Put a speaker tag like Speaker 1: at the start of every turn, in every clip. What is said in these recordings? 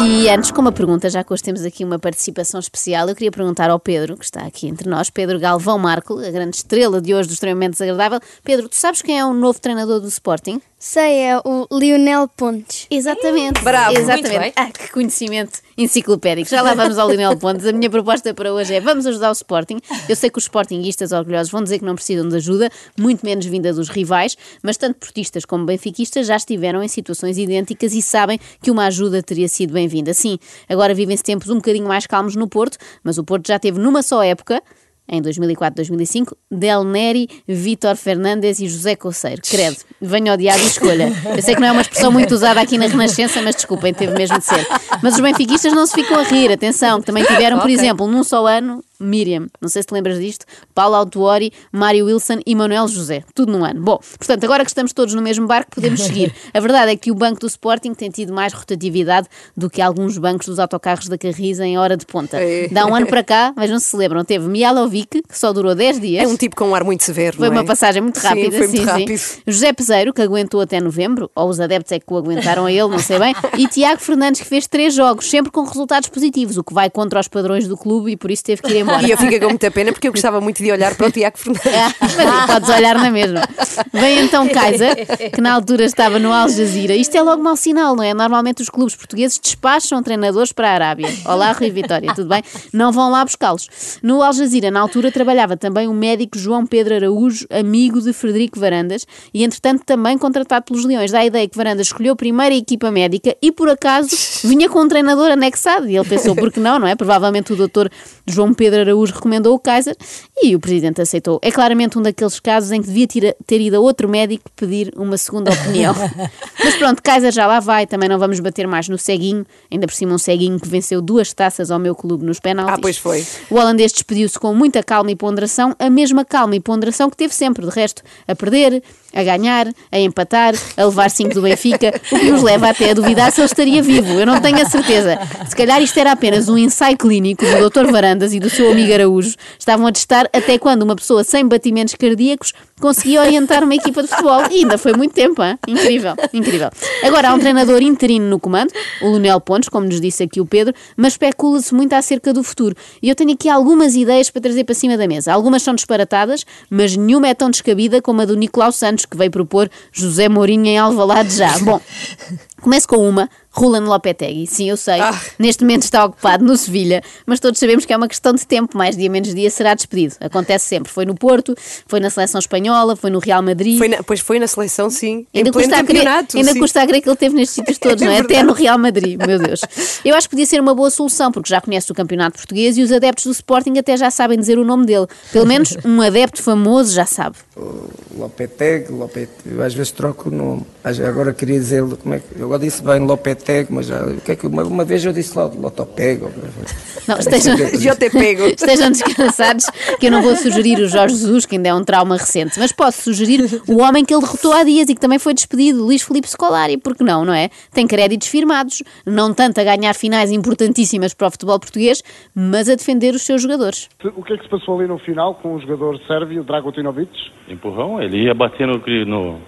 Speaker 1: E antes, com uma pergunta, já que hoje temos aqui uma participação especial, eu queria perguntar ao Pedro, que está aqui entre nós, Pedro Galvão Marco, a grande estrela de hoje do extremamente desagradável. Pedro, tu sabes quem é o novo treinador do Sporting?
Speaker 2: Sei, é o Lionel Pontes.
Speaker 1: Exatamente.
Speaker 3: Bravo, muito
Speaker 1: Exatamente.
Speaker 3: bem.
Speaker 1: Ah, que conhecimento enciclopédico. Já lá vamos ao Lionel Pontes. A minha proposta para hoje é vamos ajudar o Sporting. Eu sei que os Sportinguistas orgulhosos vão dizer que não precisam de ajuda, muito menos vinda dos rivais, mas tanto portistas como benfiquistas já estiveram em situações idênticas e sabem que uma ajuda teria sido bem-vinda. Sim, agora vivem-se tempos um bocadinho mais calmos no Porto, mas o Porto já teve numa só época em 2004-2005, Del Neri, Vítor Fernandes e José Coceiro. Credo, venha ao diabo e escolha. Eu sei que não é uma expressão muito usada aqui na Renascença, mas desculpem, teve mesmo de ser. Mas os benfiquistas não se ficam a rir, atenção, que também tiveram, por
Speaker 3: Ok.
Speaker 1: exemplo, num só ano, Miriam, não sei se te lembras disto, Paulo Autuori, Mário Wilson e Manuel José. Tudo num ano. Bom, portanto, agora que estamos todos no mesmo barco, podemos seguir. A verdade é que o banco do Sporting tem tido mais rotatividade do que alguns bancos dos autocarros da Carris em hora de ponta.
Speaker 3: É.
Speaker 1: Dá um ano para cá, vejam se se lembram, teve Mialovic, que só durou 10 dias.
Speaker 3: É um tipo com um ar muito severo.
Speaker 1: Foi
Speaker 3: é?
Speaker 1: uma passagem muito
Speaker 3: Sim,
Speaker 1: rápida,
Speaker 3: foi
Speaker 1: sim,
Speaker 3: muito
Speaker 1: sim.
Speaker 3: rápido.
Speaker 1: José Peseiro, que aguentou até novembro, ou os adeptos é que o aguentaram a ele, não sei bem, e Tiago Fernandes, que fez três jogos, sempre com resultados positivos, o que vai contra os padrões do clube e por isso teve que ir embora.
Speaker 3: E eu fico com muita pena porque eu gostava muito de olhar para o Tiago Fernandes.
Speaker 1: Mas podes olhar na mesma. Vem então Kaiser, que na altura estava no Al Jazeera. Isto é logo mau sinal, não é? Normalmente os clubes portugueses despacham treinadores para a Arábia. Olá, Rui Vitória, tudo bem? Não vão lá buscá-los. No Al Jazeera, na altura, trabalhava também o médico João Pedro Araújo, amigo de Frederico Varandas, e entretanto também contratado pelos Leões. Dá a ideia que Varandas escolheu a primeira equipa médica e por acaso vinha com um treinador anexado. E ele pensou, por que não, não é? Provavelmente o doutor João Pedro Araújo recomendou o Kaiser e o presidente aceitou. É claramente um daqueles casos em que devia ter, ter ido a outro médico pedir uma segunda opinião. Mas pronto, Kaiser já lá vai, também não vamos bater mais no ceguinho, ainda por cima um ceguinho que venceu duas taças ao meu clube nos penaltis.
Speaker 3: Ah, pois foi.
Speaker 1: O holandês despediu-se com muita calma e ponderação, a mesma calma e ponderação que teve sempre, de resto, a perder, a ganhar, a empatar, a levar 5 do Benfica, o que nos leva até a duvidar se ele estaria vivo. Eu não tenho a certeza. Se calhar isto era apenas um ensaio clínico do Dr. Varandas e do seu amigo Araújo. Estavam a testar até quando uma pessoa sem batimentos cardíacos conseguia orientar uma equipa de futebol. E ainda foi muito tempo, hein? incrível, incrível. Agora há um treinador interino no comando, o Lunel Pontes, como nos disse aqui o Pedro, mas especula-se muito acerca do futuro. E eu tenho aqui algumas ideias para trazer para cima da mesa. Algumas são disparatadas, mas nenhuma é tão descabida como a do Nicolau Santos, que veio propor José Mourinho em Alvalade já. Bom, começo com uma, Rulan Lopetegui. Sim, eu sei,
Speaker 3: Ah.
Speaker 1: neste momento está ocupado no Sevilha, mas todos sabemos que é uma questão de tempo, mais dia menos dia será despedido. Acontece sempre. Foi no Porto, foi na seleção espanhola, foi no Real Madrid.
Speaker 3: Foi na- pois foi na seleção, sim.
Speaker 1: Ainda,
Speaker 3: em pleno
Speaker 1: custa a, crer,
Speaker 3: campeonato.
Speaker 1: ainda
Speaker 3: sim.
Speaker 1: custa a crer que ele teve nestes sítios todos, não é? Até no Real Madrid, meu Deus. Eu acho que podia ser uma boa solução, porque já conhece o campeonato português e os adeptos do Sporting até já sabem dizer o nome dele. Pelo menos um adepto famoso já sabe.
Speaker 4: Lopeteg, Lopet, eu às vezes troco o nome. Agora queria dizer, como é que, eu agora disse bem Lopeteg, mas já, o que é que, uma, uma vez eu disse Lo- Lotopeg. ou-
Speaker 1: Não, estejam,
Speaker 3: Já te pego.
Speaker 1: estejam descansados que eu não vou sugerir o Jorge Jesus, que ainda é um trauma recente, mas posso sugerir o homem que ele derrotou há dias e que também foi despedido, Luís Filipe Scolari, porque não, não é? Tem créditos firmados, não tanto a ganhar finais importantíssimas para o futebol português, mas a defender os seus jogadores.
Speaker 5: O que é que se passou ali no final com o jogador sérvio, Dragotinovic?
Speaker 6: Empurrão, ele ia bater no, no,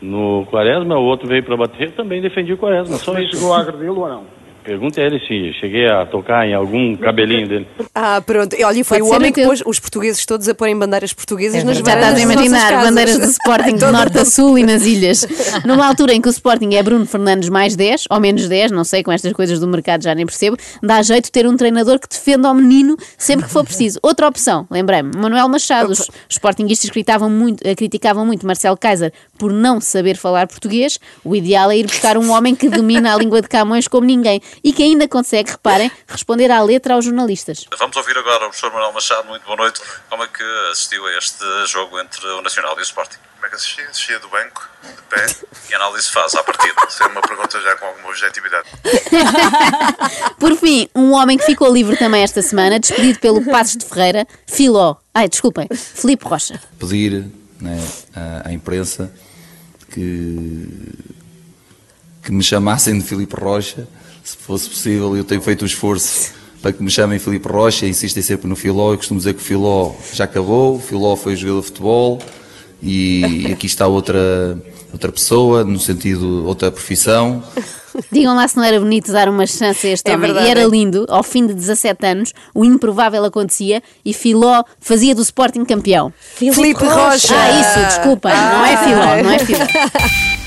Speaker 6: no Quaresma, o outro veio para bater, também defendi o Quaresma, só
Speaker 5: Mas
Speaker 6: isso.
Speaker 5: chegou a agredi-lo ou não?
Speaker 6: Pergunta a ele se cheguei a tocar em algum cabelinho dele.
Speaker 3: Ah, pronto. E Olha, foi
Speaker 1: Pode
Speaker 3: o homem que pôs os portugueses todos a porem bandeiras portuguesas nas
Speaker 1: Já
Speaker 3: varandas
Speaker 1: estás a imaginar bandeiras do Sporting de norte a sul e nas ilhas. Numa altura em que o Sporting é Bruno Fernandes mais 10, ou menos 10, não sei, com estas coisas do mercado já nem percebo, dá jeito ter um treinador que defenda ao menino sempre que for preciso. Outra opção, lembrei-me, Manuel Machado. Os, Sportinguistas criticavam muito, eh, criticavam muito Marcelo Kaiser por não saber falar português. O ideal é ir buscar um homem que domina a língua de Camões como ninguém e que ainda consegue, reparem, responder à letra aos jornalistas.
Speaker 7: Vamos ouvir agora o professor Manuel Machado. Muito boa noite. Como é que assistiu a este jogo entre o Nacional e o Sporting?
Speaker 8: Como é que assisti? Assistia do banco, de pé.
Speaker 7: Que análise faz à partida?
Speaker 8: Isso é uma pergunta já com alguma objetividade.
Speaker 1: Por fim, um homem que ficou livre também esta semana, despedido pelo Passos de Ferreira, Filó. Ai, desculpem, Filipe Rocha.
Speaker 9: pedir né, à, à imprensa que, que me chamassem de Filipe Rocha, se fosse possível, eu tenho feito um esforço para que me chamem Filipe Rocha, insistem sempre no Filó, eu costumo dizer que o Filó já acabou, o Filó foi jogador de futebol e, e aqui está outra, outra pessoa, no sentido, outra profissão.
Speaker 1: Digam lá se não era bonito dar uma chance a este
Speaker 3: é
Speaker 1: homem.
Speaker 3: Verdade,
Speaker 1: e era
Speaker 3: é.
Speaker 1: lindo, ao fim de 17 anos, o improvável acontecia e Filó fazia do Sporting campeão.
Speaker 3: Filipe Rocha!
Speaker 1: Ah, isso, desculpem, ah. não é Filó, não é Filó.